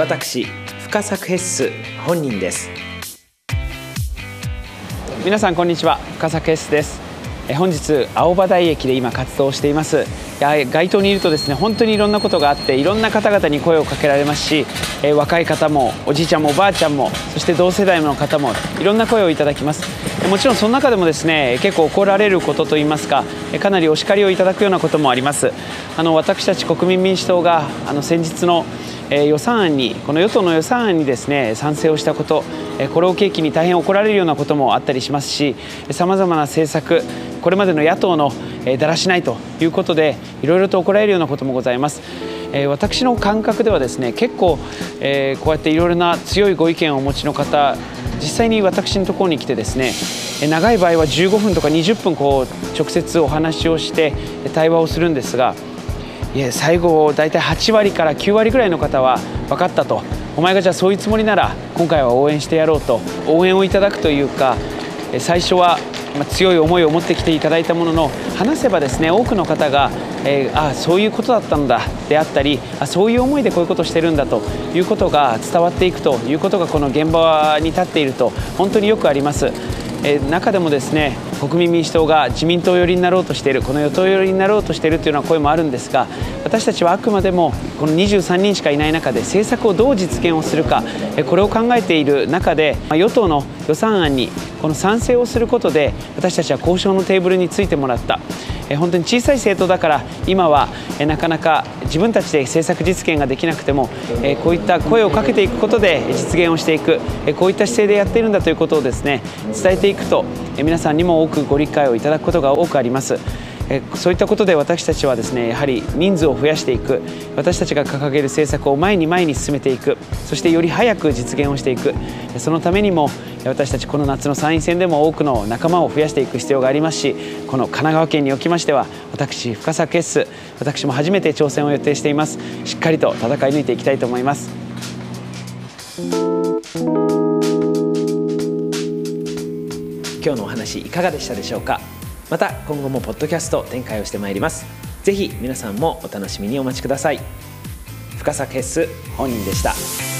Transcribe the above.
私深作ヘッス本人です。皆さんこんにちは。深作ヘッスです。本日青葉台駅で今活動しています。街頭にいるとですね本当にいろんなことがあっていろんな方々に声をかけられますし、え若い方もおじいちゃんもおばあちゃんもそして同世代の方もいろんな声をいただきます。もちろんその中でもですね結構怒られることといいますかかなりお叱りをいただくようなこともあります。あの私たち国民民主党があの先日のえ予算案にこの与党の予算案にですね賛成をしたこと、えこれを契機に大変怒られるようなこともあったりしますしさまざまな政策これまでの野党の、えだらしないということでいろいろと怒られるようなこともございます。え私の感覚ではですね結構、えこうやっていろいろな強いご意見をお持ちの方実際に私のところに来てですね長い場合は15分とか20分こう直接お話をして対話をするんですがいや最後大体8割から9割ぐらいの方は分かったとお前がじゃあそういうつもりなら今回は応援してやろうと応援をいただくというか最初は強い思いを持ってきていただいたものの話せばですね多くの方が、えー、あそういうことだったんだであったりあそういう思いでこういうことをしてるんだということが伝わっていくということがこの現場に立っていると本当によくあります。え、中でもですね国民民主党が自民党寄りになろうとしているこの与党寄りになろうとしているというような声もあるんですが私たちはあくまでもこの23人しかいない中で政策をどう実現をするかえこれを考えている中でま与党の予算案にこの賛成をすることで私たちは交渉のテーブルについてもらった。本当に小さい政党だから今はなかなか自分たちで政策実現ができなくてもこういった声をかけていくことで実現をしていくこういった姿勢でやっているんだということをですね伝えていくと皆さんにも多くご理解をいただくことが多くあります。そういったことで私たちはですねやはり人数を増やしていく。私たちが掲げる政策を前に前に進めていく。そしてより早く実現をしていく。そのためにも私たちこの夏の参院選でも多くの仲間を増やしていく必要がありますしこの神奈川県におきましては私深作決ス私も初めて挑戦を予定しています。しっかりと戦い抜いていきたいと思います。今日のお話いかがでしたでしょうか？また今後もポッドキャスト展開をしてまいります。ぜひ皆さんもお楽しみにお待ちください。深作ヘッス本人でした。